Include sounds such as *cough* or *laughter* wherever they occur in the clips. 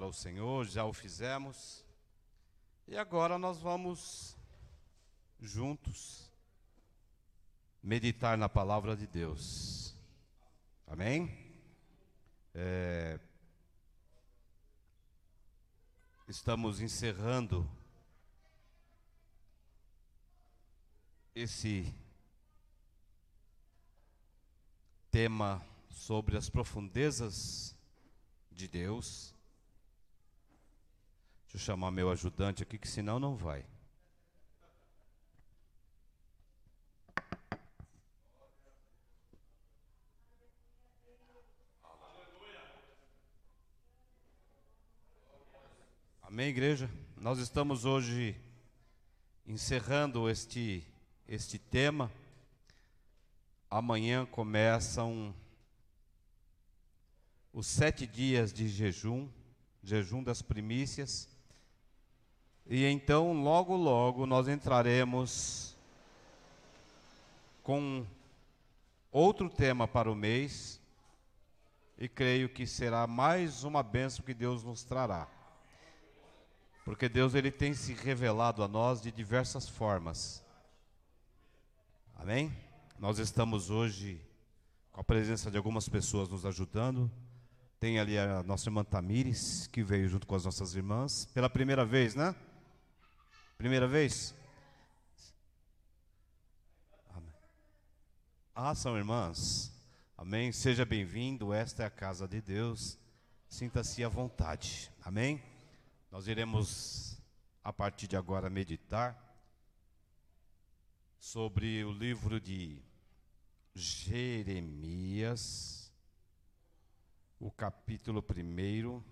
ao Senhor, já o fizemos. E agora nós vamos juntos meditar na palavra de Deus. Amém? É, estamos encerrando esse tema sobre as profundezas de Deus. Deixa eu chamar meu ajudante aqui, que senão não vai. Amém, igreja? Nós estamos hoje encerrando este, este tema. Amanhã começam os sete dias de jejum, jejum das primícias. E então, logo, logo, nós entraremos com outro tema para o mês. E creio que será mais uma bênção que Deus nos trará. Porque Deus ele tem se revelado a nós de diversas formas. Amém? Nós estamos hoje com a presença de algumas pessoas nos ajudando. Tem ali a nossa irmã Tamires, que veio junto com as nossas irmãs. Pela primeira vez, né? Primeira vez? Amém. Ah, são irmãs. Amém. Seja bem-vindo. Esta é a casa de Deus. Sinta-se à vontade. Amém. Nós iremos, a partir de agora, meditar sobre o livro de Jeremias, o capítulo 1.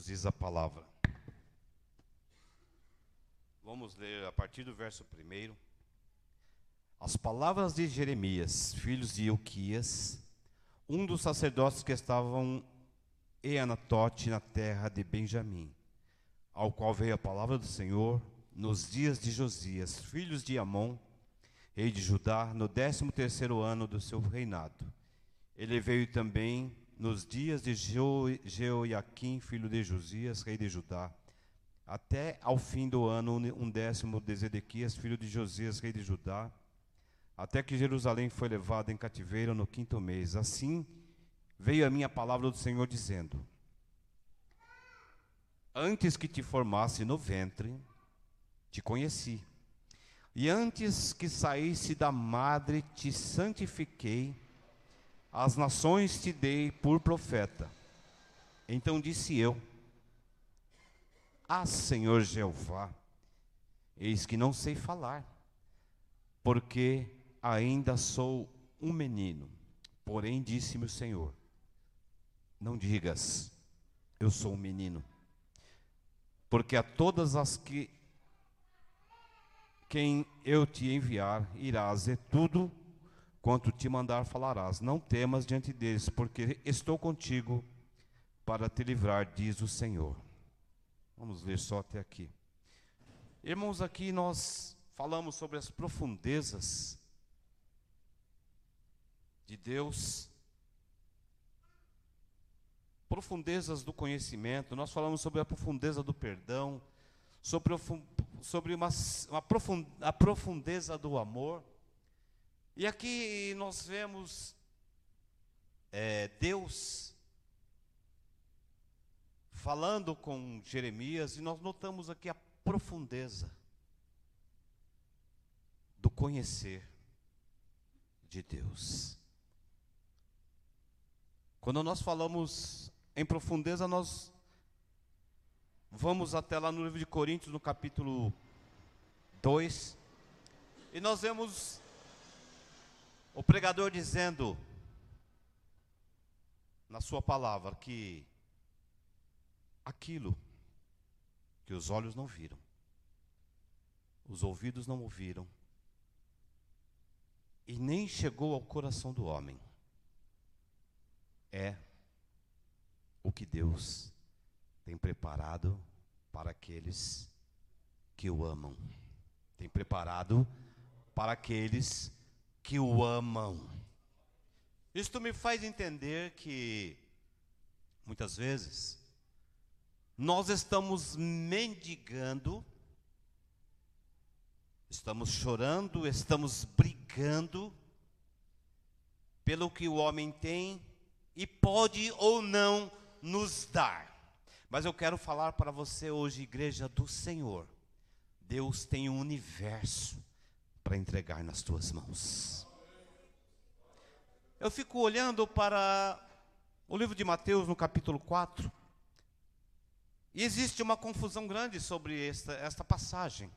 nos diz a palavra. Vamos ler a partir do verso 1. As palavras de Jeremias, filhos de Euquias, um dos sacerdotes que estavam em Anatote, na terra de Benjamim, ao qual veio a palavra do Senhor nos dias de Josias, filhos de Amon, rei de Judá, no décimo terceiro ano do seu reinado. Ele veio também nos dias de Jeoiaquim, filho de Josias, rei de Judá, até ao fim do ano um décimo de Zedequias, filho de Josias, rei de Judá, até que Jerusalém foi levada em cativeiro no quinto mês. Assim veio a minha palavra do Senhor dizendo: Antes que te formasse no ventre, te conheci. E antes que saísse da madre, te santifiquei as nações te dei por profeta. Então disse eu: Ah, Senhor Jeová, eis que não sei falar, porque ainda sou um menino. Porém, disse-me o Senhor: Não digas, eu sou um menino, porque a todas as que quem eu te enviar irás e tudo Quanto te mandar falarás, não temas diante deles, porque estou contigo para te livrar, diz o Senhor. Vamos ler só até aqui. Irmãos, aqui nós falamos sobre as profundezas de Deus, profundezas do conhecimento, nós falamos sobre a profundeza do perdão, sobre, sobre uma, uma profund, a profundeza do amor. E aqui nós vemos é, Deus falando com Jeremias e nós notamos aqui a profundeza do conhecer de Deus. Quando nós falamos em profundeza, nós vamos até lá no livro de Coríntios, no capítulo 2, e nós vemos o pregador dizendo na sua palavra que aquilo que os olhos não viram, os ouvidos não ouviram, e nem chegou ao coração do homem, é o que Deus tem preparado para aqueles que o amam. Tem preparado para aqueles que o amam. Isto me faz entender que muitas vezes nós estamos mendigando, estamos chorando, estamos brigando pelo que o homem tem e pode ou não nos dar. Mas eu quero falar para você hoje, igreja do Senhor. Deus tem um universo para entregar nas tuas mãos. Eu fico olhando para o livro de Mateus, no capítulo 4, e existe uma confusão grande sobre esta, esta passagem.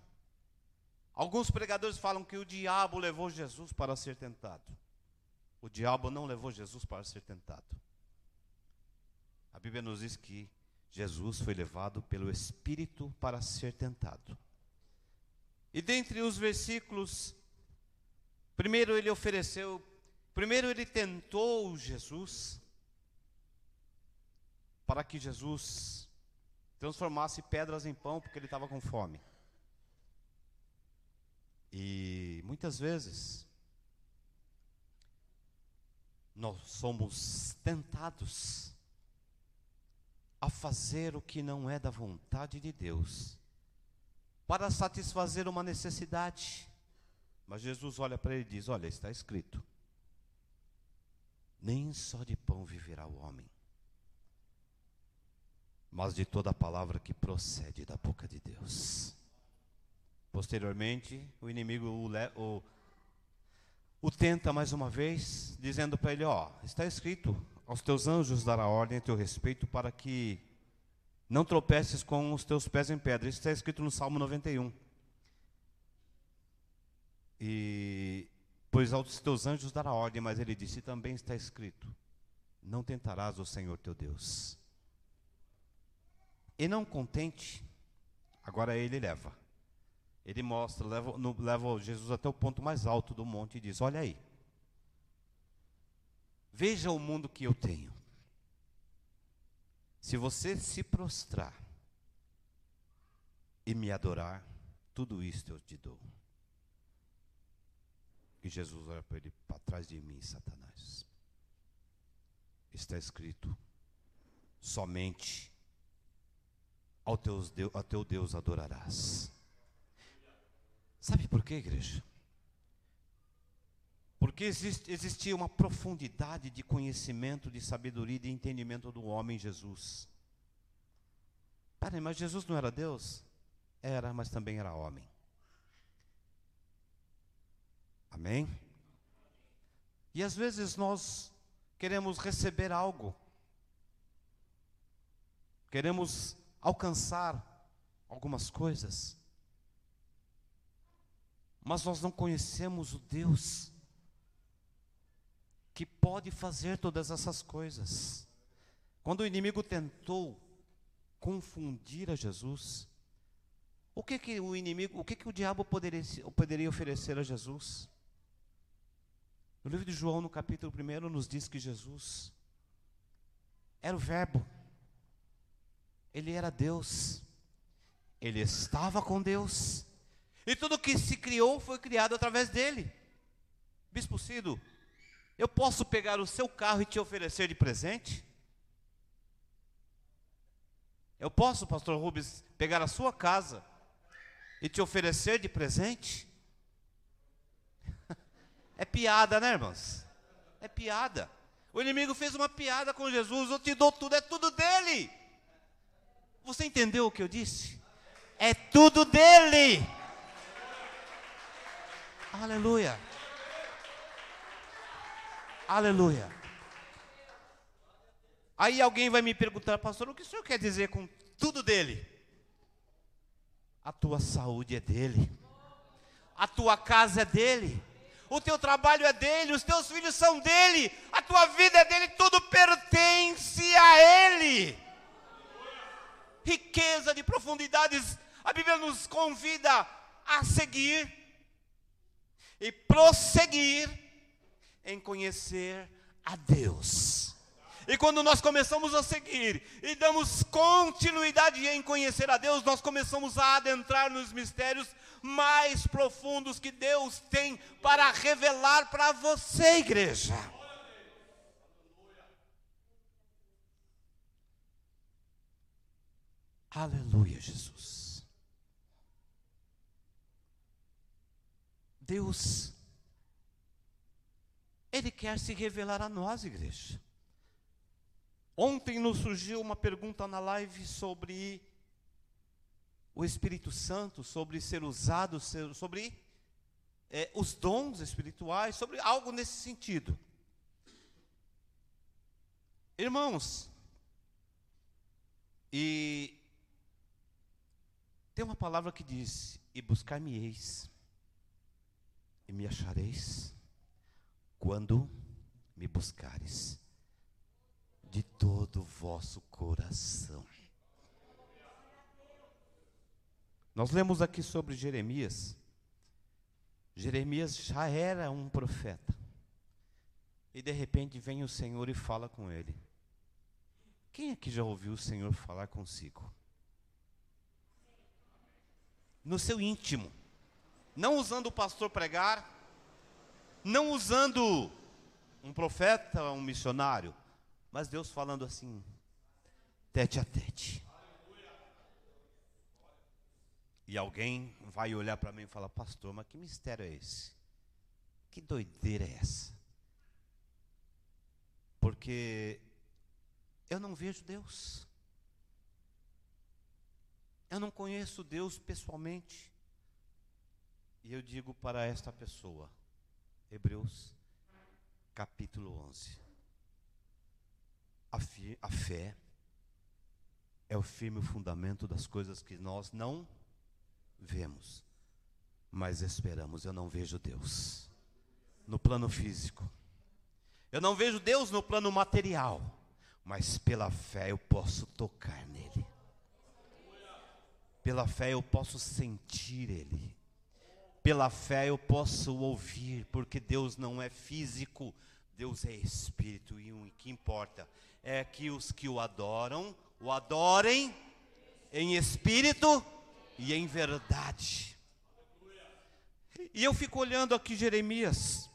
Alguns pregadores falam que o diabo levou Jesus para ser tentado. O diabo não levou Jesus para ser tentado. A Bíblia nos diz que Jesus foi levado pelo Espírito para ser tentado. E dentre os versículos, primeiro ele ofereceu, primeiro ele tentou Jesus, para que Jesus transformasse pedras em pão, porque ele estava com fome. E muitas vezes, nós somos tentados a fazer o que não é da vontade de Deus, para satisfazer uma necessidade. Mas Jesus olha para ele e diz: Olha, está escrito: nem só de pão viverá o homem, mas de toda a palavra que procede da boca de Deus. Posteriormente, o inimigo o, o, o tenta mais uma vez, dizendo para ele: Ó, está escrito: aos teus anjos dará ordem a teu respeito para que não tropeces com os teus pés em pedra. Isso está escrito no Salmo 91. E pois aos teus anjos dará ordem, mas ele disse também está escrito: não tentarás o Senhor teu Deus. E não contente, agora ele leva. Ele mostra, leva, no, leva Jesus até o ponto mais alto do monte e diz: Olha aí, Veja o mundo que eu tenho. Se você se prostrar e me adorar, tudo isto eu te dou. E Jesus olha para ele, para trás de mim, Satanás. Está escrito: somente ao, ao teu Deus adorarás. Sabe por quê, igreja? Porque existe, existia uma profundidade de conhecimento, de sabedoria e de entendimento do homem Jesus. Peraí, mas Jesus não era Deus? Era, mas também era homem. Amém? E às vezes nós queremos receber algo, queremos alcançar algumas coisas, mas nós não conhecemos o Deus que pode fazer todas essas coisas. Quando o inimigo tentou confundir a Jesus, o que que o inimigo, o que que o diabo poderia, poderia oferecer a Jesus? No livro de João, no capítulo 1, nos diz que Jesus era o Verbo, ele era Deus, ele estava com Deus, e tudo que se criou foi criado através dele. Bispo Cido, eu posso pegar o seu carro e te oferecer de presente? Eu posso, pastor Rubens, pegar a sua casa e te oferecer de presente? *laughs* É piada, né, irmãos? É piada. O inimigo fez uma piada com Jesus, eu te dou tudo, é tudo dele. Você entendeu o que eu disse? É tudo dele. Aleluia. Aleluia. Aí alguém vai me perguntar, pastor, o que o senhor quer dizer com tudo dele? A tua saúde é dele. A tua casa é dele. O teu trabalho é dele, os teus filhos são dele, a tua vida é dele, tudo pertence a ele. Riqueza de profundidades, a Bíblia nos convida a seguir e prosseguir em conhecer a Deus. E quando nós começamos a seguir e damos continuidade em conhecer a Deus, nós começamos a adentrar nos mistérios mais profundos que Deus tem para revelar para você, igreja. Aleluia, Jesus. Deus, Ele quer se revelar a nós, igreja. Ontem nos surgiu uma pergunta na live sobre o Espírito Santo, sobre ser usado, sobre é, os dons espirituais, sobre algo nesse sentido. Irmãos, e tem uma palavra que diz: E buscar-me-eis, e me achareis, quando me buscares de todo o vosso coração. Nós lemos aqui sobre Jeremias. Jeremias já era um profeta. E de repente vem o Senhor e fala com ele. Quem aqui já ouviu o Senhor falar consigo? No seu íntimo. Não usando o pastor pregar, não usando um profeta, um missionário, mas Deus falando assim, tete a tete. E alguém vai olhar para mim e falar, pastor, mas que mistério é esse? Que doideira é essa? Porque eu não vejo Deus. Eu não conheço Deus pessoalmente. E eu digo para esta pessoa, Hebreus capítulo 11. A, fi, a fé é o firme fundamento das coisas que nós não vemos, mas esperamos. Eu não vejo Deus no plano físico. Eu não vejo Deus no plano material, mas pela fé eu posso tocar nele. Pela fé eu posso sentir ele. Pela fé eu posso ouvir, porque Deus não é físico, Deus é espírito e o que importa é que os que o adoram, o adorem em espírito e em verdade. E eu fico olhando aqui Jeremias,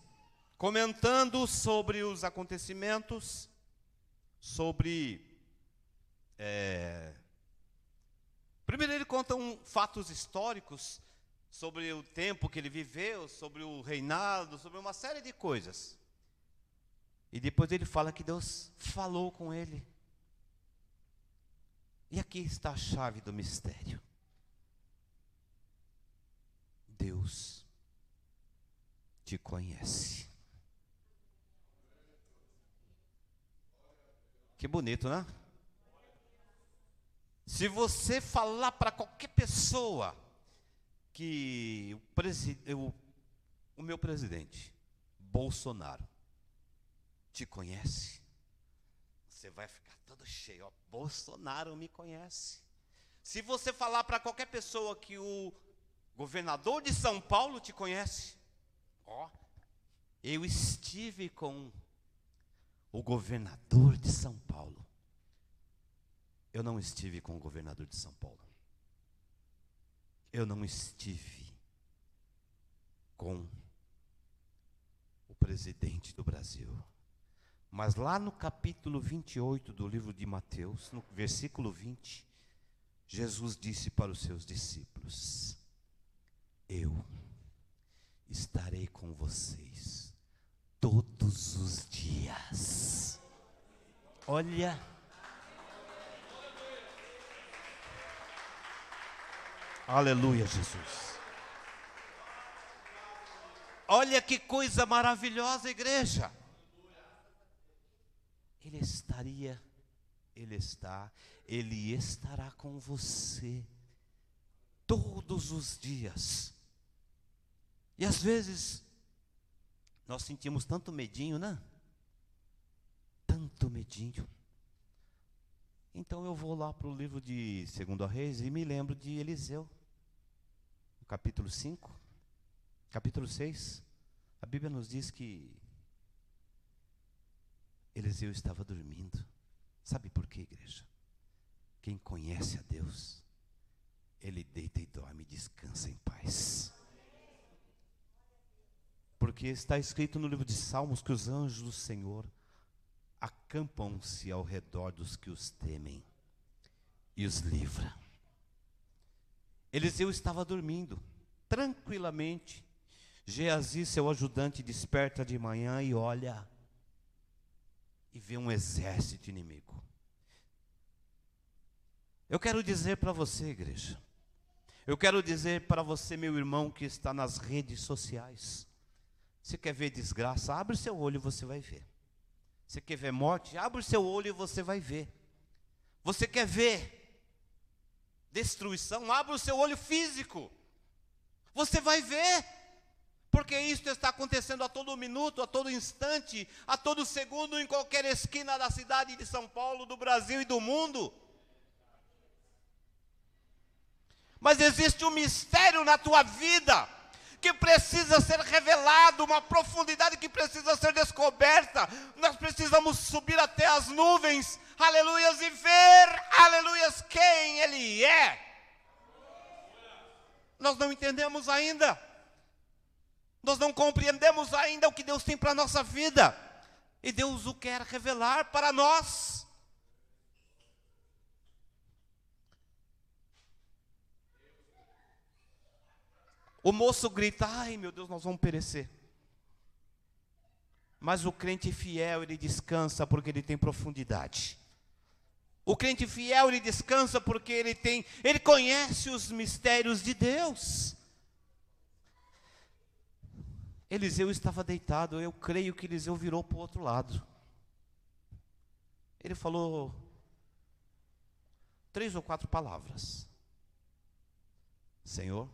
comentando sobre os acontecimentos, sobre. É, primeiro, ele conta um, fatos históricos sobre o tempo que ele viveu, sobre o reinado, sobre uma série de coisas. E depois ele fala que Deus falou com ele. E aqui está a chave do mistério. Deus te conhece. Que bonito, né? Se você falar para qualquer pessoa que o, o, o meu presidente, Bolsonaro, te conhece, você vai ficar todo cheio. Ó, Bolsonaro me conhece. Se você falar para qualquer pessoa que o governador de São Paulo te conhece, ó, eu estive com o governador de São Paulo. Eu não estive com o governador de São Paulo. Eu não estive com o presidente do Brasil. Mas lá no capítulo 28 do livro de Mateus, no versículo 20, Jesus disse para os seus discípulos: Eu estarei com vocês todos os dias. Olha. Aleluia, Jesus. Olha que coisa maravilhosa, igreja. Ele estaria, Ele está, Ele estará com você todos os dias. E às vezes nós sentimos tanto medinho, né? Tanto medinho. Então eu vou lá para o livro de Segundo Reis e me lembro de Eliseu, capítulo 5, capítulo 6. A Bíblia nos diz que Eliseu estava dormindo. Sabe por quê, igreja? Quem conhece a Deus, ele deita e dorme descansa em paz. Porque está escrito no livro de Salmos que os anjos do Senhor acampam-se ao redor dos que os temem e os livra. Eliseu estava dormindo tranquilamente. Geazi, seu ajudante, desperta de manhã e olha e vê um exército inimigo. Eu quero dizer para você, igreja, eu quero dizer para você, meu irmão, que está nas redes sociais. Você quer ver desgraça? Abre seu olho e você vai ver. Você quer ver morte? Abre o seu olho e você vai ver. Você quer ver destruição? Abre o seu olho físico. Você vai ver. Porque isso está acontecendo a todo minuto, a todo instante, a todo segundo, em qualquer esquina da cidade de São Paulo, do Brasil e do mundo. Mas existe um mistério na tua vida que precisa ser revelado, uma profundidade que precisa ser descoberta. Nós precisamos subir até as nuvens, aleluias, e ver, aleluias, quem Ele é. Nós não entendemos ainda, nós não compreendemos ainda o que Deus tem para a nossa vida, e Deus o quer revelar para nós. O moço grita: ai meu Deus, nós vamos perecer. Mas o crente fiel, ele descansa porque ele tem profundidade. O crente fiel, ele descansa porque ele tem, ele conhece os mistérios de Deus. Eliseu estava deitado, eu creio que Eliseu virou para o outro lado. Ele falou três ou quatro palavras: Senhor,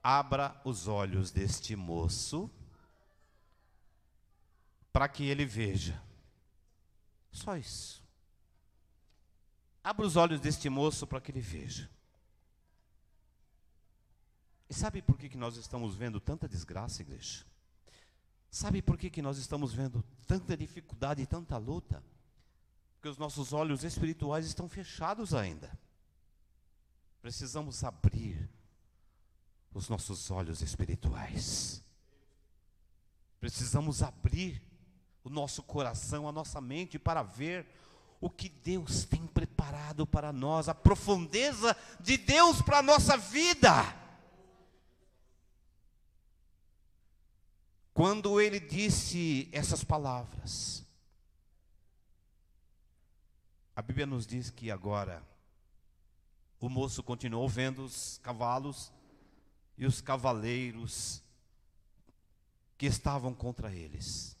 abra os olhos deste moço para que ele veja. Só isso. Abra os olhos deste moço para que ele veja. E sabe por que, que nós estamos vendo tanta desgraça, igreja? Sabe por que, que nós estamos vendo tanta dificuldade e tanta luta? Porque os nossos olhos espirituais estão fechados ainda. Precisamos abrir os nossos olhos espirituais. Precisamos abrir o nosso coração, a nossa mente para ver o que Deus tem preparado para nós, a profundeza de Deus para a nossa vida. Quando ele disse essas palavras, a Bíblia nos diz que agora o moço continuou vendo os cavalos e os cavaleiros que estavam contra eles.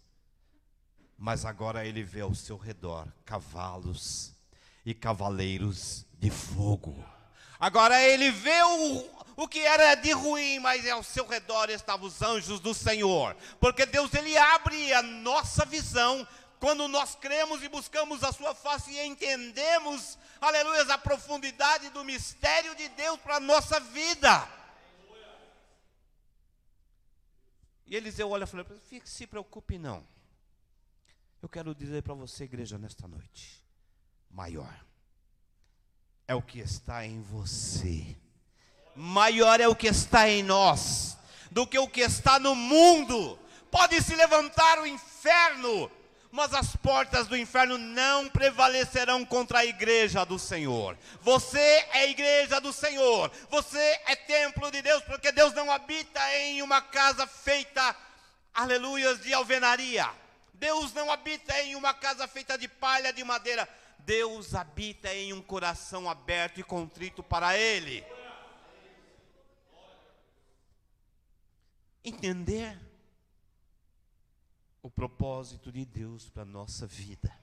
Mas agora ele vê ao seu redor cavalos e cavaleiros de fogo. Agora ele vê o, o que era de ruim, mas ao seu redor estavam os anjos do Senhor. Porque Deus ele abre a nossa visão quando nós cremos e buscamos a sua face e entendemos, aleluia, a profundidade do mistério de Deus para a nossa vida. E Eliseu olha e fala: se preocupe não. Eu quero dizer para você, igreja, nesta noite: maior é o que está em você, maior é o que está em nós, do que o que está no mundo. Pode se levantar o inferno, mas as portas do inferno não prevalecerão contra a igreja do Senhor. Você é igreja do Senhor, você é templo de Deus, porque Deus não habita em uma casa feita, aleluias, de alvenaria. Deus não habita em uma casa feita de palha, de madeira. Deus habita em um coração aberto e contrito para Ele. Entender o propósito de Deus para a nossa vida.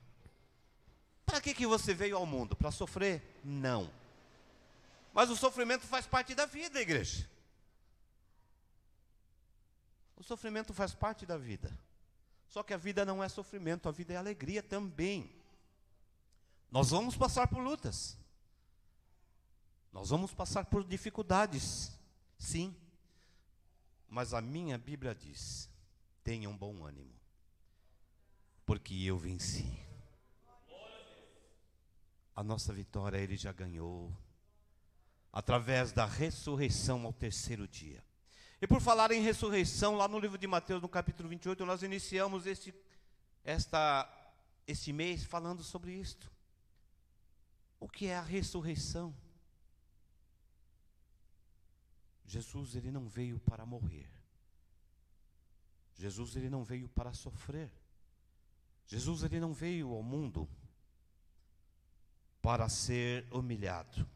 Para que, que você veio ao mundo? Para sofrer? Não. Mas o sofrimento faz parte da vida, igreja. O sofrimento faz parte da vida. Só que a vida não é sofrimento, a vida é alegria também. Nós vamos passar por lutas. Nós vamos passar por dificuldades. Sim. Mas a minha Bíblia diz: tenha um bom ânimo, porque eu venci. A nossa vitória ele já ganhou através da ressurreição ao terceiro dia. E por falar em ressurreição, lá no livro de Mateus, no capítulo 28, nós iniciamos este, esta, este mês falando sobre isto. O que é a ressurreição? Jesus ele não veio para morrer. Jesus ele não veio para sofrer. Jesus ele não veio ao mundo para ser humilhado.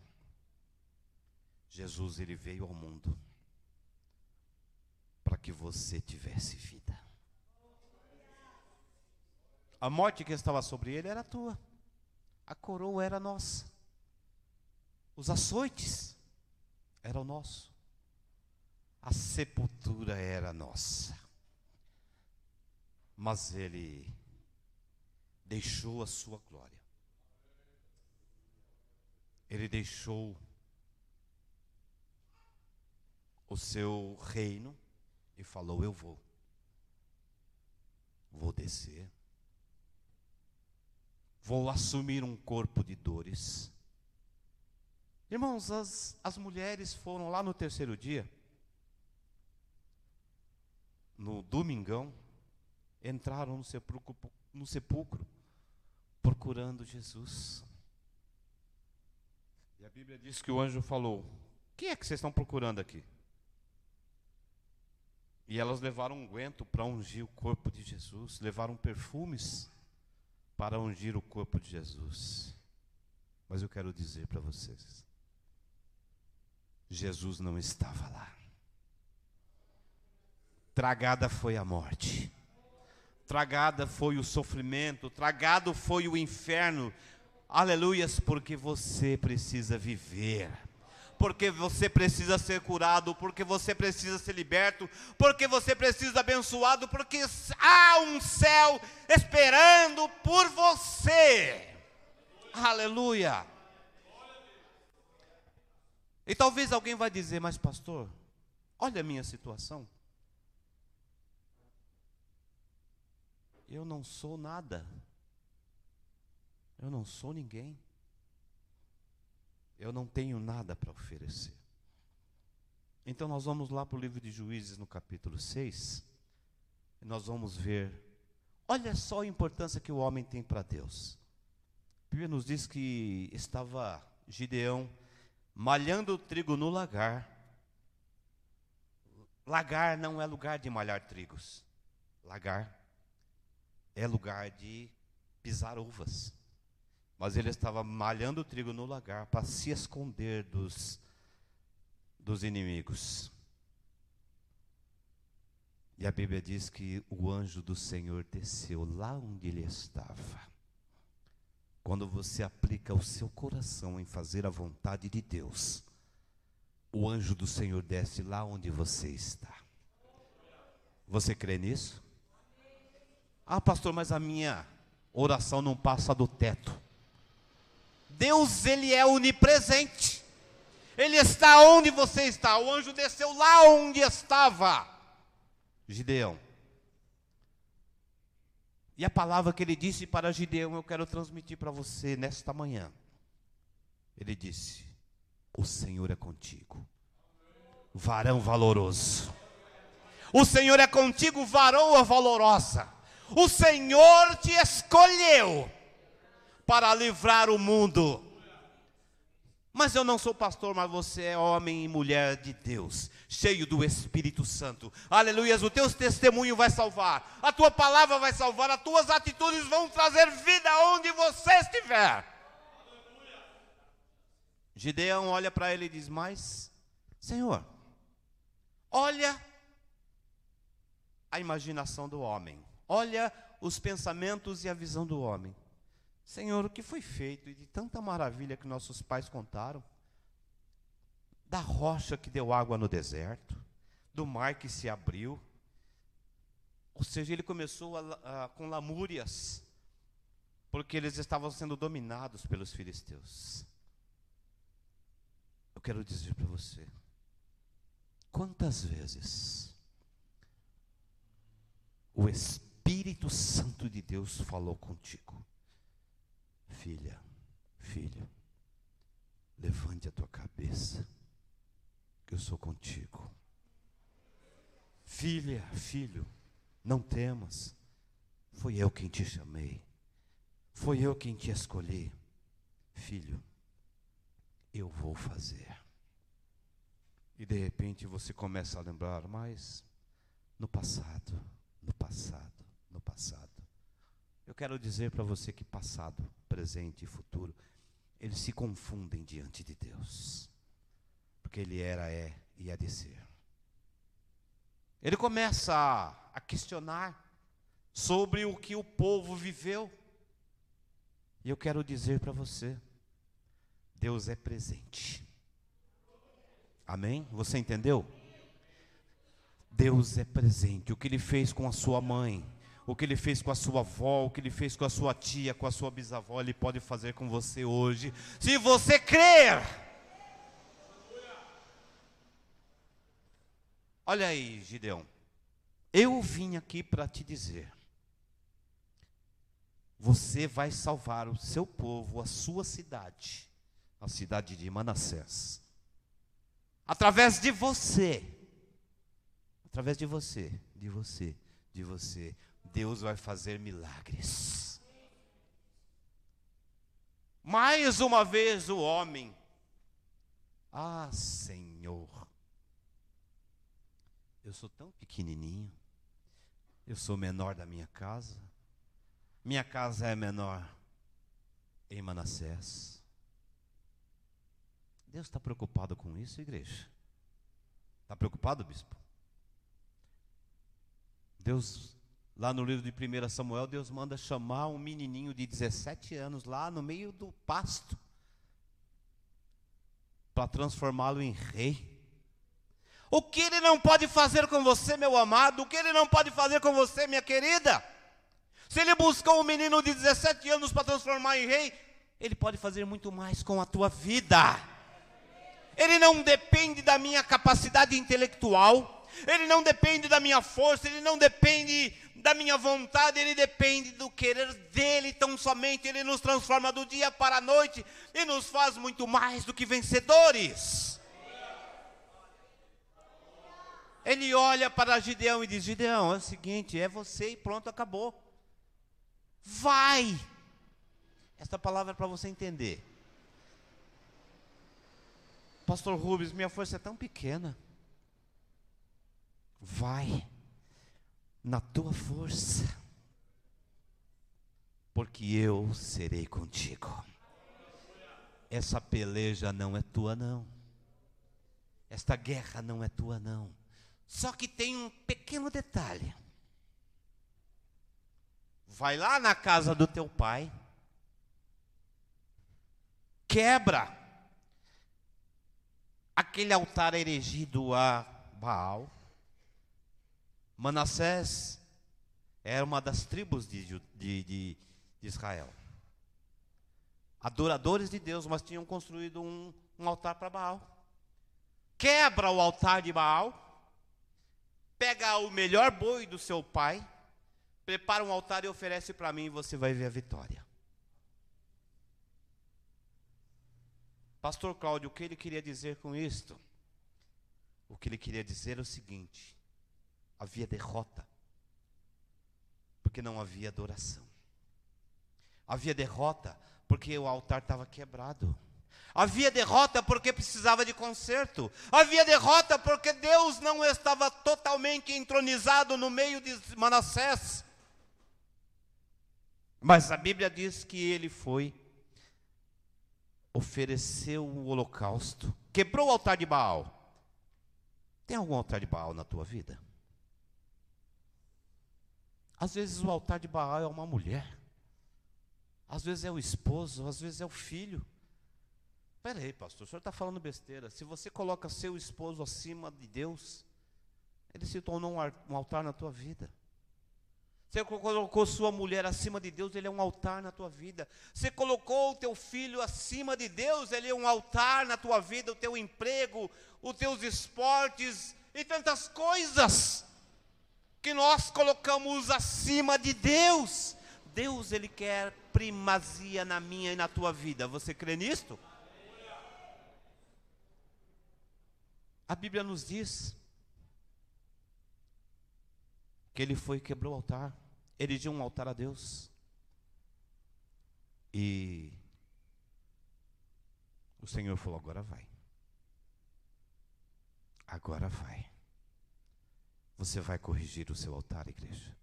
Jesus ele veio ao mundo que você tivesse vida. A morte que estava sobre ele era tua. A coroa era nossa. Os açoites eram nossos. A sepultura era nossa. Mas ele deixou a sua glória. Ele deixou o seu reino e falou: Eu vou. Vou descer. Vou assumir um corpo de dores. Irmãos, as, as mulheres foram lá no terceiro dia, no domingão, entraram no sepulcro, no sepulcro procurando Jesus. E a Bíblia diz que o anjo falou: Quem é que vocês estão procurando aqui? E elas levaram um guento para ungir o corpo de Jesus, levaram perfumes para ungir o corpo de Jesus. Mas eu quero dizer para vocês: Jesus não estava lá. Tragada foi a morte, tragada foi o sofrimento, tragado foi o inferno. Aleluias, porque você precisa viver porque você precisa ser curado, porque você precisa ser liberto, porque você precisa abençoado, porque há um céu esperando por você. Aleluia. E talvez alguém vai dizer, mas pastor, olha a minha situação. Eu não sou nada. Eu não sou ninguém eu não tenho nada para oferecer. Então nós vamos lá para o livro de Juízes no capítulo 6, e nós vamos ver, olha só a importância que o homem tem para Deus. A Bíblia nos diz que estava Gideão malhando trigo no lagar. Lagar não é lugar de malhar trigos. Lagar é lugar de pisar uvas. Mas ele estava malhando o trigo no lagar para se esconder dos, dos inimigos. E a Bíblia diz que o anjo do Senhor desceu lá onde ele estava. Quando você aplica o seu coração em fazer a vontade de Deus, o anjo do Senhor desce lá onde você está. Você crê nisso? Ah, pastor, mas a minha oração não passa do teto. Deus, ele é onipresente. Ele está onde você está. O anjo desceu lá onde estava Gideão. E a palavra que ele disse para Gideão, eu quero transmitir para você nesta manhã. Ele disse: O Senhor é contigo, varão valoroso. O Senhor é contigo, varoa valorosa. O Senhor te escolheu para livrar o mundo. Mas eu não sou pastor, mas você é homem e mulher de Deus, cheio do Espírito Santo. Aleluias, o teu testemunho vai salvar, a tua palavra vai salvar, as tuas atitudes vão trazer vida onde você estiver. Gideão olha para ele e diz: Mas, Senhor, olha a imaginação do homem, olha os pensamentos e a visão do homem. Senhor, o que foi feito e de tanta maravilha que nossos pais contaram? da rocha que deu água no deserto, do mar que se abriu. Ou seja, ele começou a, a, com lamúrias, porque eles estavam sendo dominados pelos filisteus. Eu quero dizer para você, quantas vezes o Espírito Santo de Deus falou contigo, filha, filho, levante a tua cabeça, que eu sou contigo. Filha, filho, não temas, foi eu quem te chamei, foi eu quem te escolhi. Filho, eu vou fazer. E de repente você começa a lembrar, mas no passado, no passado, no passado. Eu quero dizer para você que passado, presente e futuro, eles se confundem diante de Deus. Porque Ele era, é e há de ser. Ele começa a, a questionar sobre o que o povo viveu. E eu quero dizer para você, Deus é presente. Amém? Você entendeu? Deus é presente. O que ele fez com a sua mãe, o que ele fez com a sua avó, o que ele fez com a sua tia, com a sua bisavó, ele pode fazer com você hoje, se você crer. Olha aí, Gideão. Eu vim aqui para te dizer: você vai salvar o seu povo, a sua cidade a cidade de Manassés. Através de você, através de você, de você, de você, Deus vai fazer milagres. Mais uma vez o homem, ah Senhor, eu sou tão pequenininho, eu sou menor da minha casa, minha casa é menor em Manassés. Deus está preocupado com isso, igreja? Está preocupado, bispo? Deus, lá no livro de 1 Samuel, Deus manda chamar um menininho de 17 anos lá no meio do pasto para transformá-lo em rei. O que ele não pode fazer com você, meu amado? O que ele não pode fazer com você, minha querida? Se ele buscou um menino de 17 anos para transformar em rei, ele pode fazer muito mais com a tua vida. Ele não depende da minha capacidade intelectual, ele não depende da minha força, ele não depende da minha vontade, ele depende do querer dele tão somente. Ele nos transforma do dia para a noite e nos faz muito mais do que vencedores. Ele olha para Gideão e diz: Gideão, é o seguinte, é você e pronto, acabou. Vai. Esta palavra é para você entender. Pastor Rubens, minha força é tão pequena. Vai na tua força, porque eu serei contigo. Essa peleja não é tua, não. Esta guerra não é tua, não. Só que tem um pequeno detalhe. Vai lá na casa do teu pai, quebra aquele altar erigido a Baal. Manassés era uma das tribos de, de, de, Israel. Adoradores de Deus, mas tinham construído um, um altar para Baal. Quebra o altar de Baal, pega o melhor boi do seu pai, prepara um altar e oferece para mim, e você vai ver a vitória. Pastor Cláudio, o que ele queria dizer com isto? O que ele queria dizer é o seguinte: havia derrota, porque não havia adoração. Havia derrota, porque o altar estava quebrado. Havia derrota porque precisava de conserto. Havia derrota porque Deus não estava totalmente entronizado no meio de Manassés. Mas a Bíblia diz que ele foi ofereceu o holocausto, quebrou o altar de Baal. Tem algum altar de Baal na tua vida? Às vezes o altar de Baal é uma mulher, às vezes é o esposo, às vezes é o filho. Peraí, pastor, o senhor está falando besteira. Se você coloca seu esposo acima de Deus, ele se tornou um altar na tua vida. Você colocou sua mulher acima de Deus, ele é um altar na tua vida. Você colocou o teu filho acima de Deus, ele é um altar na tua vida, o teu emprego, os teus esportes e tantas coisas que nós colocamos acima de Deus. Deus ele quer primazia na minha e na tua vida. Você crê nisto? A Bíblia nos diz que ele foi e quebrou o altar, erigiu um altar a Deus. E o Senhor falou: agora vai. Agora vai. Você vai corrigir o seu altar, igreja.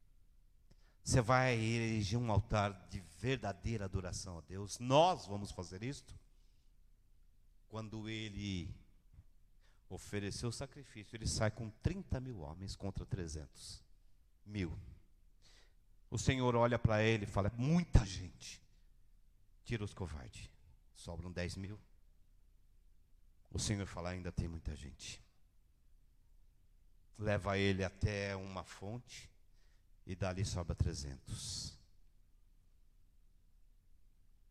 Você vai erigir um altar de verdadeira adoração a Deus. Nós vamos fazer isto. Quando ele ofereceu o sacrifício, ele sai com 30 mil homens contra 300 mil. O Senhor olha para ele e fala: muita gente. Tira os covardes. Sobram 10 mil. O Senhor fala: ainda tem muita gente. Leva ele até uma fonte e dali sobra 300.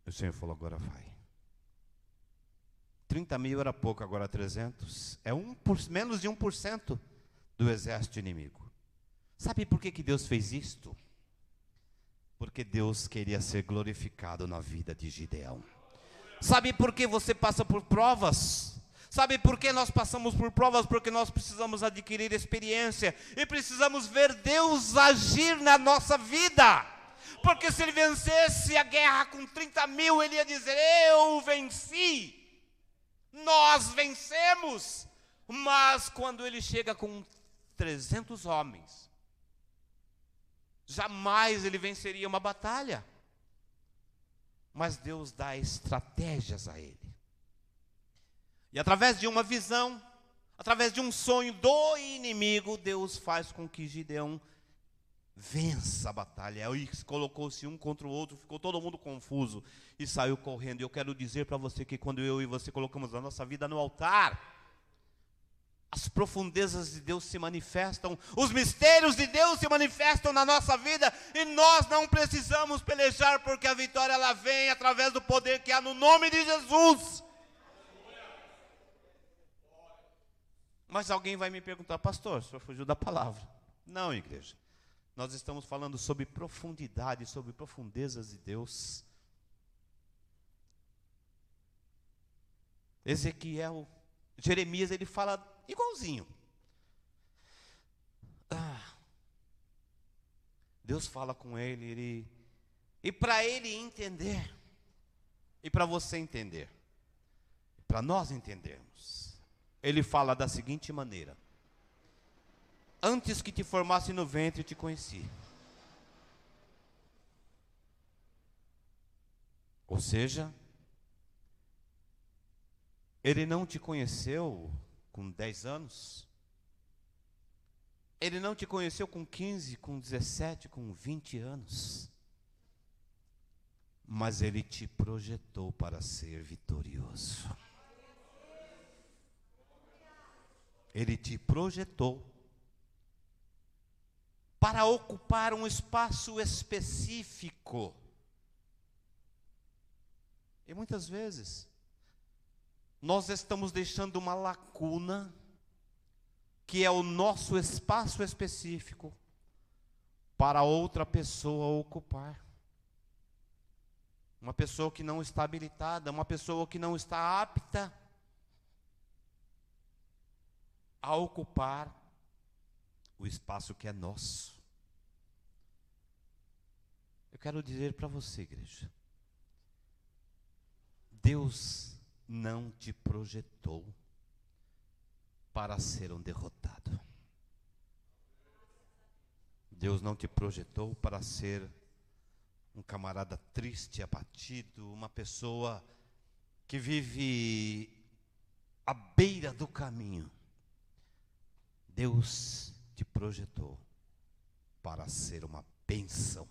O Senhor falou: agora vai. 30 mil era pouco, agora 300. É um por, menos de 1% do exército inimigo. Sabe por que, que Deus fez isto? Porque Deus queria ser glorificado na vida de Gideão. Sabe por que você passa por provas? Sabe por que nós passamos por provas? Porque nós precisamos adquirir experiência e precisamos ver Deus agir na nossa vida. Porque se ele vencesse a guerra com 30 mil, ele ia dizer: Eu venci, nós vencemos. Mas quando ele chega com 300 homens, Jamais ele venceria uma batalha. Mas Deus dá estratégias a ele. E através de uma visão, através de um sonho do inimigo, Deus faz com que Gideão vença a batalha. Aí colocou-se um contra o outro, ficou todo mundo confuso e saiu correndo. Eu quero dizer para você que quando eu e você colocamos a nossa vida no altar, as profundezas de Deus se manifestam, os mistérios de Deus se manifestam na nossa vida e nós não precisamos pelejar porque a vitória ela vem através do poder que há no nome de Jesus. Mas alguém vai me perguntar, pastor, o senhor fugiu da palavra. Não, igreja. Nós estamos falando sobre profundidade, sobre profundezas de Deus. Ezequiel, Jeremias, ele fala igualzinho. Ah, Deus fala com ele, ele e para ele entender, e para você entender, para nós entendermos, ele fala da seguinte maneira: Antes que te formasse no ventre, te conheci. Ou seja, ele não te conheceu com 10 anos. Ele não te conheceu com 15, com 17, com 20 anos. Mas ele te projetou para ser vitorioso. Ele te projetou para ocupar um espaço específico. E muitas vezes nós estamos deixando uma lacuna, que é o nosso espaço específico, para outra pessoa ocupar. Uma pessoa que não está habilitada, uma pessoa que não está apta a ocupar o espaço que é nosso. Eu quero dizer para você, igreja, Deus não te projetou para ser um derrotado. Deus não te projetou para ser um camarada triste, abatido, uma pessoa que vive à beira do caminho. Deus te projetou para ser uma bênção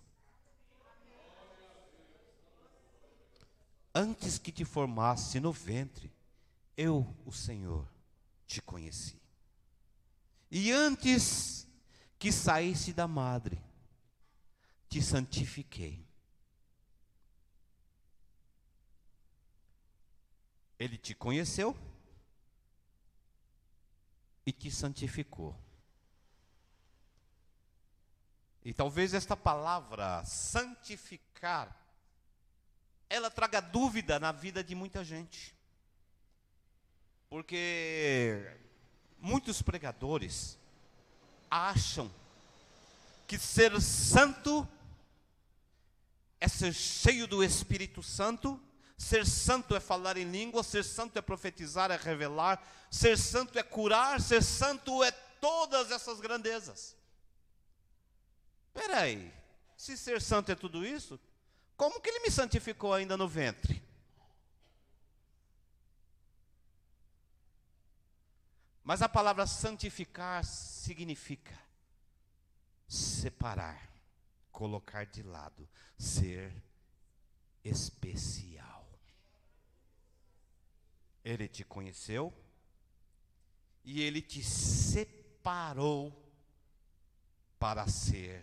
Antes que te formasse no ventre, eu, o Senhor, te conheci. E antes que saísse da madre, te santifiquei. Ele te conheceu e te santificou. E talvez esta palavra santificar ela traga dúvida na vida de muita gente. Porque muitos pregadores acham que ser santo é ser cheio do Espírito Santo, ser santo é falar em língua, ser santo é profetizar, é revelar, ser santo é curar, ser santo é todas essas grandezas. Espera aí, se ser santo é tudo isso, como que ele me santificou ainda no ventre? Mas a palavra santificar significa separar, colocar de lado, ser especial. Ele te conheceu e ele te separou para ser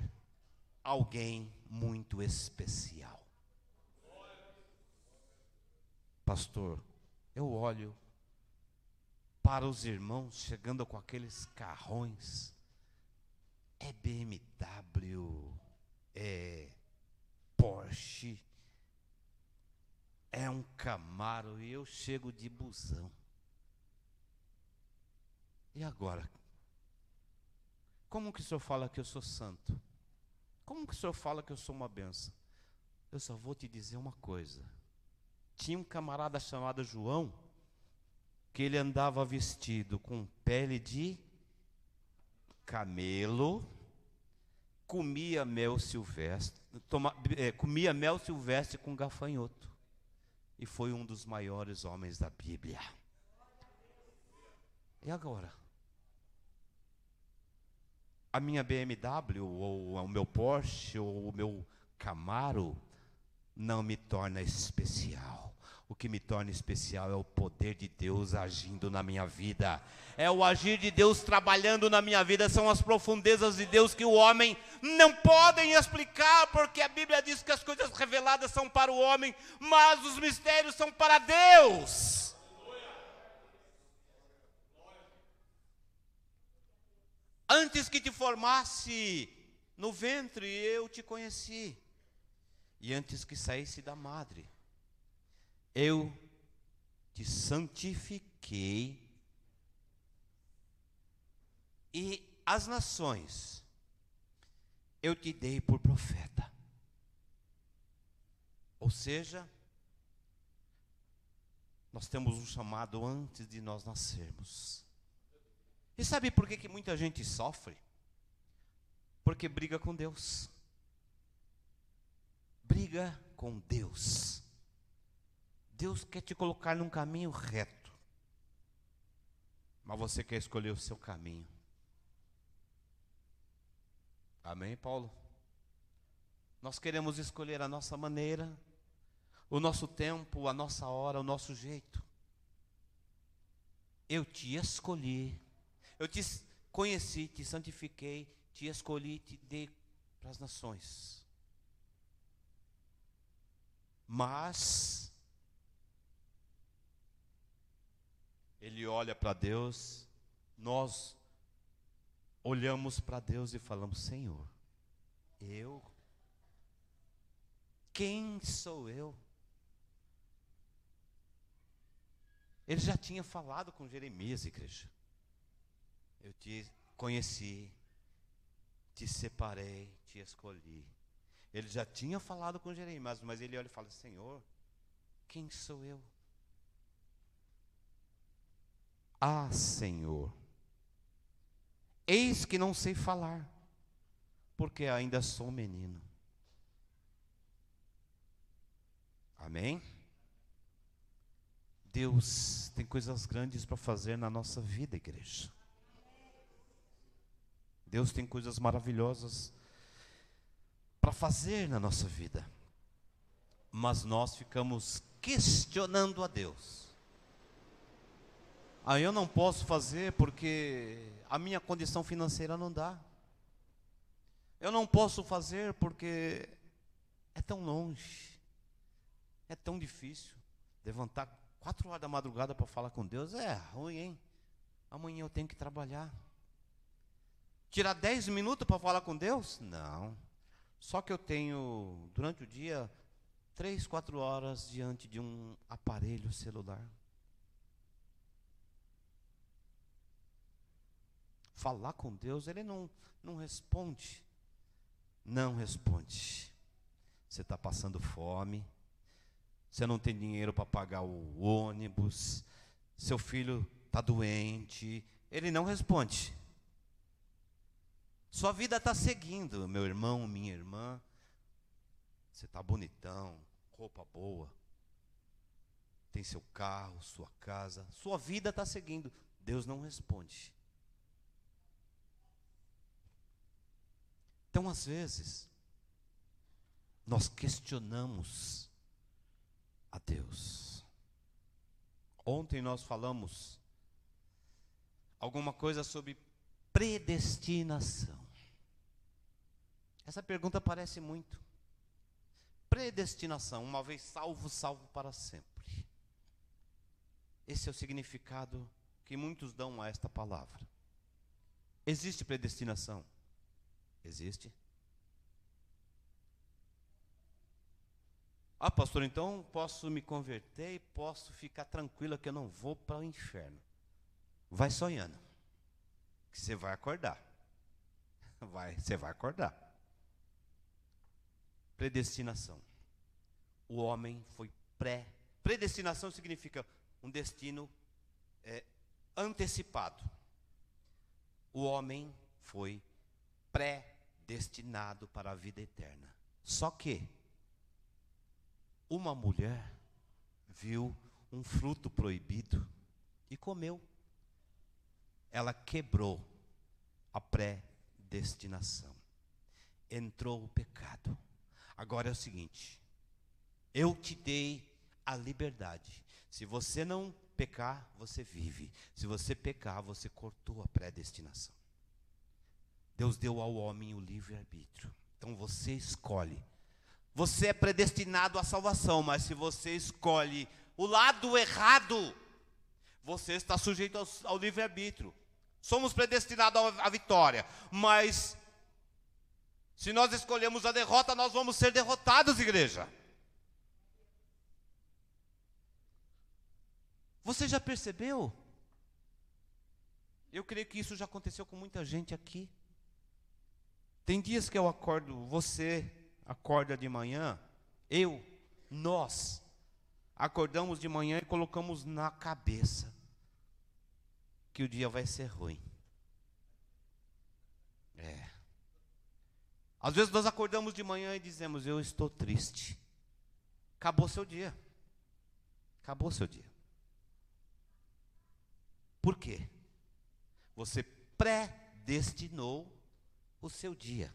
alguém muito especial. Pastor, eu olho para os irmãos chegando com aqueles carrões. É BMW, é Porsche, é um Camaro e eu chego de busão. E agora? Como que o senhor fala que eu sou santo? Como que o senhor fala que eu sou uma benção? Eu só vou te dizer uma coisa. Tinha um camarada chamado João, que ele andava vestido com pele de camelo, comia mel silvestre, toma, é, comia mel silvestre com gafanhoto. E foi um dos maiores homens da Bíblia. E agora? A minha BMW, ou o meu Porsche, ou o meu Camaro, não me torna especial. O que me torna especial é o poder de Deus agindo na minha vida. É o agir de Deus trabalhando na minha vida. São as profundezas de Deus que o homem não podem explicar, porque a Bíblia diz que as coisas reveladas são para o homem, mas os mistérios são para Deus. Antes que te formasse no ventre, eu te conheci. E antes que saísse da madre, eu te santifiquei e as nações eu te dei por profeta. Ou seja, nós temos um chamado antes de nós nascermos. E sabe por que, que muita gente sofre? Porque briga com Deus briga com Deus. Deus quer te colocar num caminho reto, mas você quer escolher o seu caminho. Amém, Paulo? Nós queremos escolher a nossa maneira, o nosso tempo, a nossa hora, o nosso jeito. Eu te escolhi, eu te conheci, te santifiquei, te escolhi, te dei para as nações. Mas ele olha para Deus, nós olhamos para Deus e falamos: Senhor, eu? Quem sou eu? Ele já tinha falado com Jeremias, igreja. Eu te conheci, te separei, te escolhi. Ele já tinha falado com Jeremias, mas ele olha e fala: Senhor, quem sou eu? Ah, Senhor, eis que não sei falar, porque ainda sou menino. Amém? Deus tem coisas grandes para fazer na nossa vida, igreja. Deus tem coisas maravilhosas para fazer na nossa vida. Mas nós ficamos questionando a Deus. Aí eu não posso fazer porque a minha condição financeira não dá. Eu não posso fazer porque é tão longe. É tão difícil. Levantar quatro horas da madrugada para falar com Deus é ruim, hein? Amanhã eu tenho que trabalhar. Tirar dez minutos para falar com Deus? Não. Só que eu tenho, durante o dia, três, quatro horas diante de um aparelho celular. Falar com Deus, ele não, não responde. Não responde. Você está passando fome, você não tem dinheiro para pagar o ônibus, seu filho está doente, ele não responde. Sua vida está seguindo, meu irmão, minha irmã. Você está bonitão, roupa boa, tem seu carro, sua casa, sua vida está seguindo. Deus não responde. Então, às vezes, nós questionamos a Deus. Ontem nós falamos alguma coisa sobre predestinação. Essa pergunta parece muito. Predestinação, uma vez salvo, salvo para sempre. Esse é o significado que muitos dão a esta palavra. Existe predestinação? Existe. Ah, pastor, então posso me converter e posso ficar tranquila que eu não vou para o inferno. Vai sonhando, que você vai acordar. *laughs* Vai, você vai acordar. Predestinação. O homem foi pré. Predestinação significa um destino é, antecipado. O homem foi predestinado para a vida eterna. Só que uma mulher viu um fruto proibido e comeu. Ela quebrou a predestinação. Entrou o pecado. Agora é o seguinte: eu te dei a liberdade. Se você não pecar, você vive. Se você pecar, você cortou a predestinação. Deus deu ao homem o livre-arbítrio. Então você escolhe você é predestinado à salvação, mas se você escolhe o lado errado, você está sujeito ao, ao livre-arbítrio. Somos predestinados à vitória, mas se nós escolhemos a derrota, nós vamos ser derrotados, igreja. Você já percebeu? Eu creio que isso já aconteceu com muita gente aqui. Tem dias que eu acordo, você acorda de manhã, eu, nós, acordamos de manhã e colocamos na cabeça que o dia vai ser ruim. É. Às vezes nós acordamos de manhã e dizemos: Eu estou triste. Acabou seu dia. Acabou seu dia. Por quê? Você predestinou o seu dia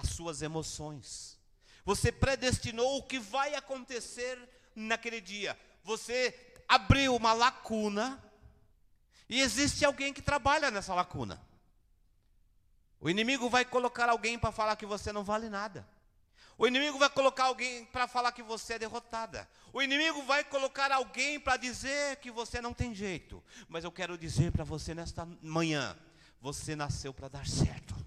as suas emoções. Você predestinou o que vai acontecer naquele dia. Você abriu uma lacuna e existe alguém que trabalha nessa lacuna. O inimigo vai colocar alguém para falar que você não vale nada. O inimigo vai colocar alguém para falar que você é derrotada. O inimigo vai colocar alguém para dizer que você não tem jeito. Mas eu quero dizer para você nesta manhã: você nasceu para dar certo.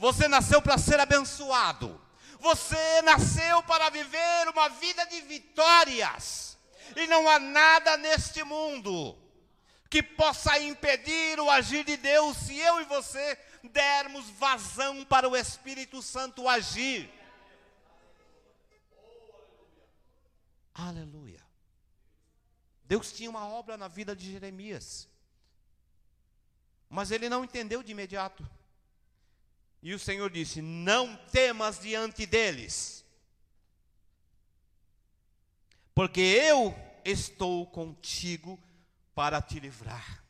Você nasceu para ser abençoado. Você nasceu para viver uma vida de vitórias. E não há nada neste mundo que possa impedir o agir de Deus se eu e você dermos vazão para o Espírito Santo agir. Aleluia. Deus tinha uma obra na vida de Jeremias. Mas ele não entendeu de imediato. E o Senhor disse: Não temas diante deles, porque eu estou contigo para te livrar.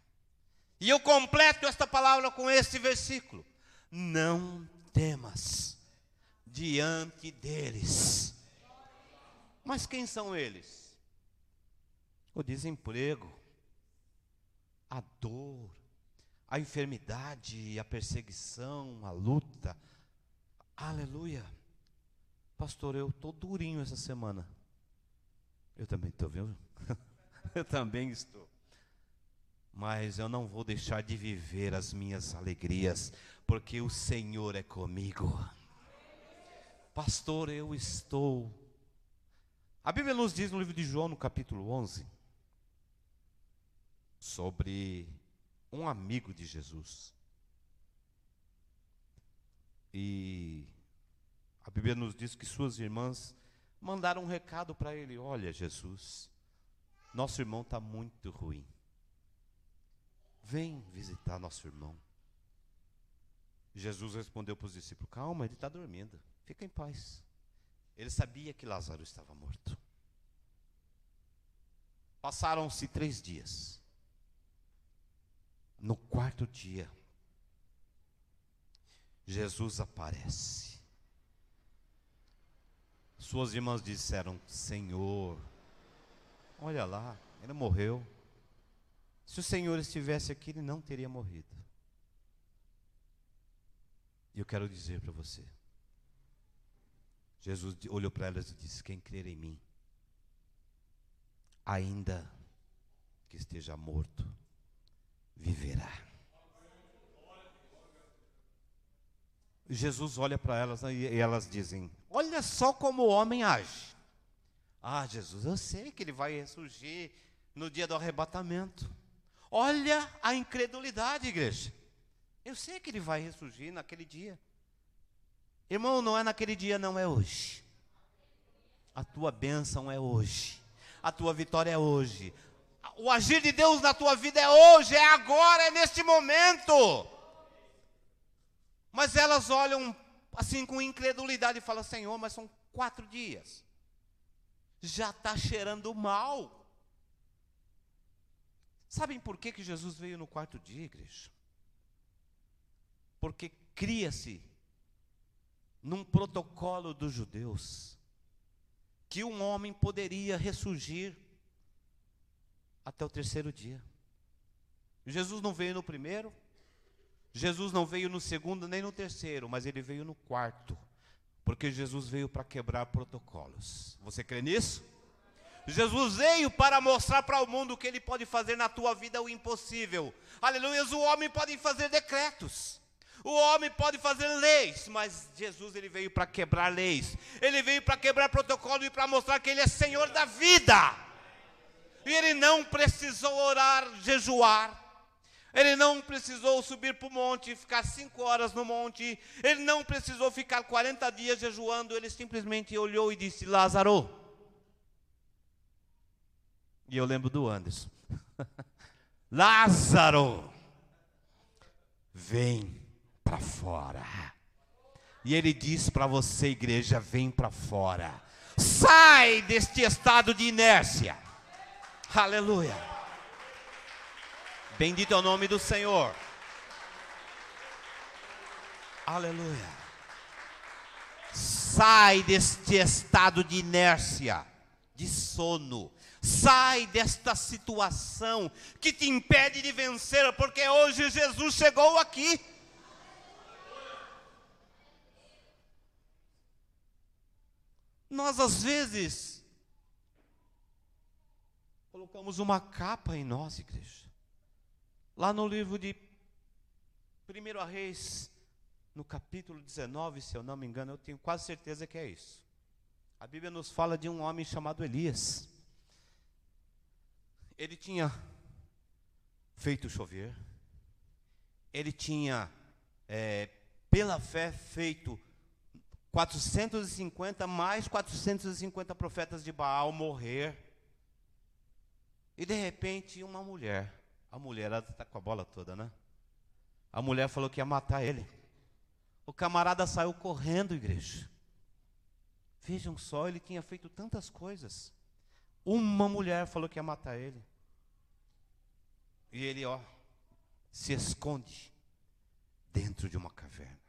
E eu completo esta palavra com este versículo: Não temas diante deles. Mas quem são eles? O desemprego, a dor, a enfermidade, a perseguição, a luta. Aleluia. Pastor, eu estou durinho essa semana. Eu também estou, viu? *laughs* eu também estou. Mas eu não vou deixar de viver as minhas alegrias, porque o Senhor é comigo. Pastor, eu estou. A Bíblia nos diz no livro de João, no capítulo 11, sobre um amigo de Jesus. E a Bíblia nos diz que suas irmãs mandaram um recado para ele: Olha, Jesus, nosso irmão está muito ruim. Vem visitar nosso irmão. Jesus respondeu para os discípulos: Calma, ele está dormindo. Fica em paz. Ele sabia que Lázaro estava morto. Passaram-se três dias. No quarto dia, Jesus aparece. Suas irmãs disseram: Senhor, olha lá, ele morreu. Se o Senhor estivesse aqui, ele não teria morrido. E eu quero dizer para você: Jesus olhou para elas e disse: Quem crer em mim, ainda que esteja morto, viverá. Jesus olha para elas né, e elas dizem: Olha só como o homem age. Ah, Jesus, eu sei que ele vai ressurgir no dia do arrebatamento. Olha a incredulidade, igreja. Eu sei que ele vai ressurgir naquele dia. Irmão, não é naquele dia, não é hoje. A tua bênção é hoje. A tua vitória é hoje o agir de Deus na tua vida é hoje, é agora, é neste momento. Mas elas olham assim com incredulidade e falam: Senhor, mas são quatro dias, já está cheirando mal. Sabem por que, que Jesus veio no quarto dia, igreja? Porque cria-se num protocolo dos judeus que um homem poderia ressurgir até o terceiro dia. Jesus não veio no primeiro, Jesus não veio no segundo nem no terceiro, mas ele veio no quarto, porque Jesus veio para quebrar protocolos. Você crê nisso? Jesus veio para mostrar para o mundo que ele pode fazer na tua vida o impossível. Aleluia, o homem pode fazer decretos. O homem pode fazer leis, mas Jesus ele veio para quebrar leis. Ele veio para quebrar protocolos e para mostrar que ele é Senhor da vida. E ele não precisou orar, jejuar. Ele não precisou subir para o monte, ficar cinco horas no monte. Ele não precisou ficar 40 dias jejuando. Ele simplesmente olhou e disse: Lázaro. E eu lembro do Anderson. *laughs* Lázaro, vem para fora. E ele diz para você, igreja: vem para fora. Sai deste estado de inércia. Aleluia. Bendito é o nome do Senhor. Aleluia. Sai deste estado de inércia, de sono. Sai desta situação que te impede de vencer, porque hoje Jesus chegou aqui. Nós às vezes colocamos uma capa em nós, igreja. Lá no livro de 1 Reis, no capítulo 19, se eu não me engano, eu tenho quase certeza que é isso. A Bíblia nos fala de um homem chamado Elias. Ele tinha feito chover, ele tinha, é, pela fé, feito 450 mais 450 profetas de Baal morrer. E de repente, uma mulher, a mulher está com a bola toda, né? A mulher falou que ia matar ele. O camarada saiu correndo, igreja. Vejam só, ele tinha feito tantas coisas. Uma mulher falou que ia matar ele. E ele, ó, se esconde dentro de uma caverna.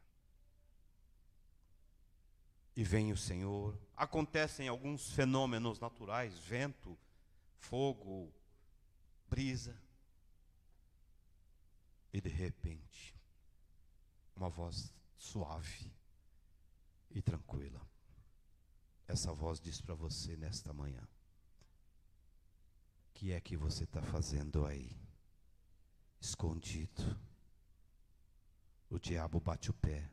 e vem o Senhor. Acontecem alguns fenômenos naturais, vento, fogo, brisa. E de repente, uma voz suave e tranquila. Essa voz diz para você nesta manhã: O que é que você está fazendo aí? Escondido. O diabo bate o pé.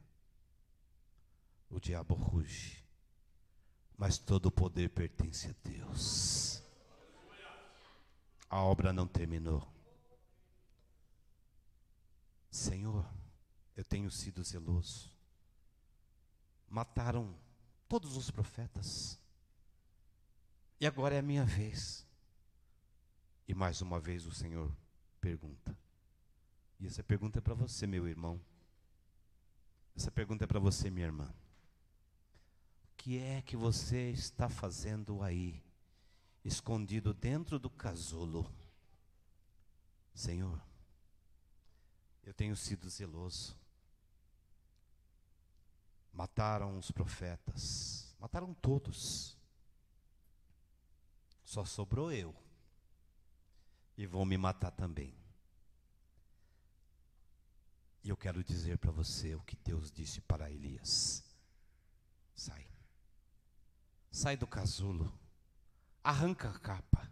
O diabo ruge. Mas todo o poder pertence a Deus. A obra não terminou. Senhor, eu tenho sido zeloso. Mataram todos os profetas. E agora é a minha vez. E mais uma vez o Senhor pergunta. E essa pergunta é para você, meu irmão. Essa pergunta é para você, minha irmã. O que é que você está fazendo aí, escondido dentro do casulo? Senhor, eu tenho sido zeloso. Mataram os profetas, mataram todos. Só sobrou eu. E vão me matar também. E eu quero dizer para você o que Deus disse para Elias: sai, sai do casulo, arranca a capa,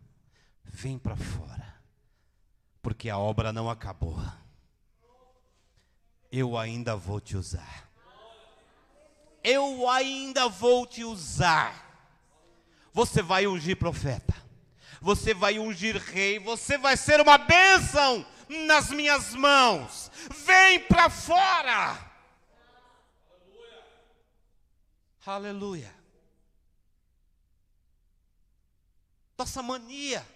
vem para fora, porque a obra não acabou. Eu ainda vou te usar. Eu ainda vou te usar. Você vai ungir profeta. Você vai ungir rei. Você vai ser uma bênção nas minhas mãos. Vem para fora. Aleluia. Nossa mania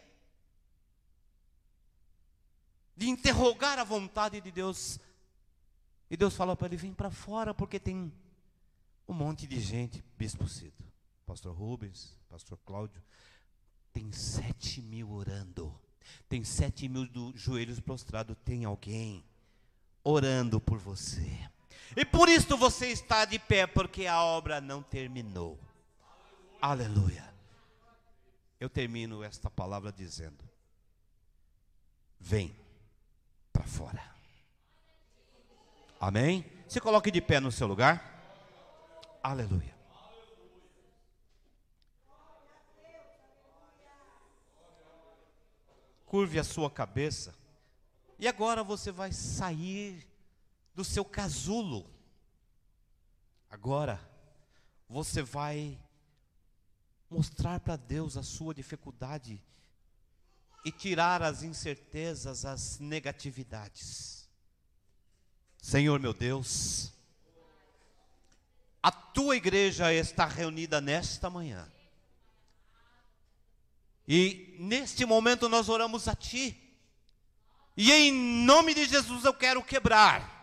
de interrogar a vontade de Deus. E Deus fala para ele: vem para fora, porque tem um monte de gente, Bispo Cido, Pastor Rubens, Pastor Cláudio, tem sete mil orando. Tem sete mil do, joelhos prostrados. Tem alguém orando por você. E por isso você está de pé, porque a obra não terminou. Aleluia. Eu termino esta palavra dizendo: Vem para fora. Amém? Se coloque de pé no seu lugar. Aleluia. curve a sua cabeça. E agora você vai sair do seu casulo. Agora você vai mostrar para Deus a sua dificuldade e tirar as incertezas, as negatividades. Senhor meu Deus, a tua igreja está reunida nesta manhã e neste momento nós oramos a Ti. E em nome de Jesus eu quero quebrar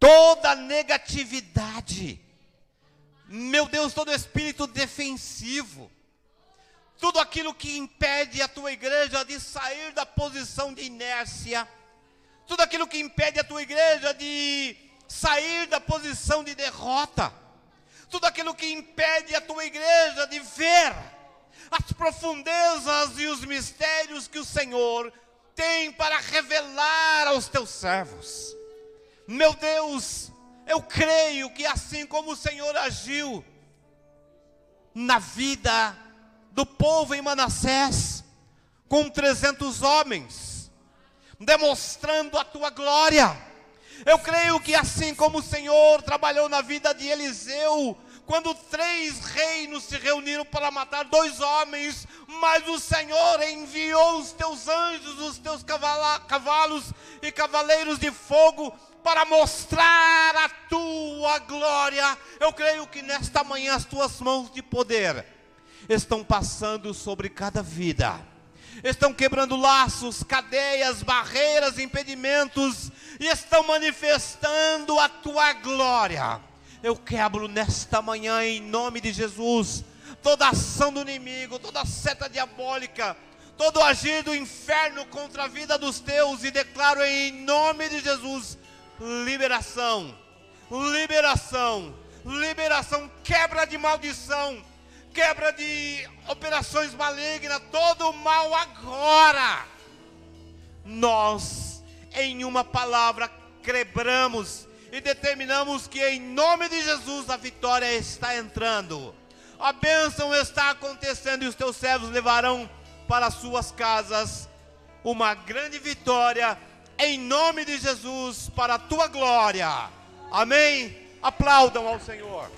toda negatividade. Meu Deus, todo espírito defensivo. Tudo aquilo que impede a tua igreja de sair da posição de inércia. Tudo aquilo que impede a tua igreja de sair da posição de derrota. Tudo aquilo que impede a tua igreja de ver as profundezas e os mistérios que o Senhor tem para revelar aos teus servos. Meu Deus, eu creio que assim como o Senhor agiu na vida do povo em Manassés, com 300 homens, demonstrando a tua glória. Eu creio que assim como o Senhor trabalhou na vida de Eliseu, quando três reinos se reuniram para matar dois homens, mas o Senhor enviou os teus anjos, os teus cavalos e cavaleiros de fogo para mostrar a tua glória. Eu creio que nesta manhã as tuas mãos de poder estão passando sobre cada vida. Estão quebrando laços, cadeias, barreiras, impedimentos e estão manifestando a tua glória. Eu quebro nesta manhã, em nome de Jesus, toda ação do inimigo, toda seta diabólica, todo agir do inferno contra a vida dos teus, e declaro em nome de Jesus liberação, liberação, liberação, quebra de maldição, quebra de operações malignas, todo o mal agora. Nós, em uma palavra, quebramos e determinamos que em nome de Jesus a vitória está entrando. A bênção está acontecendo e os teus servos levarão para suas casas uma grande vitória em nome de Jesus para a tua glória. Amém. Aplaudam ao Senhor.